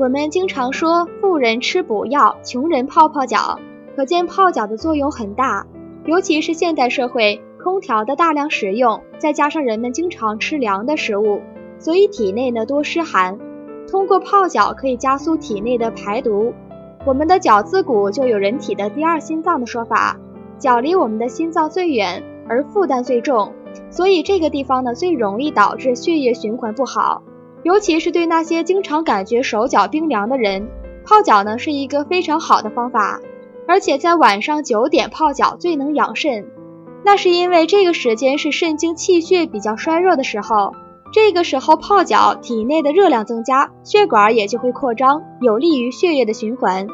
我们经常说富人吃补药，穷人泡泡脚，可见泡脚的作用很大。尤其是现代社会空调的大量使用，再加上人们经常吃凉的食物，所以体内呢多湿寒。通过泡脚可以加速体内的排毒。我们的脚自古就有人体的第二心脏的说法，脚离我们的心脏最远，而负担最重，所以这个地方呢最容易导致血液循环不好。尤其是对那些经常感觉手脚冰凉的人，泡脚呢是一个非常好的方法。而且在晚上九点泡脚最能养肾，那是因为这个时间是肾经气血比较衰弱的时候。这个时候泡脚，体内的热量增加，血管也就会扩张，有利于血液的循环。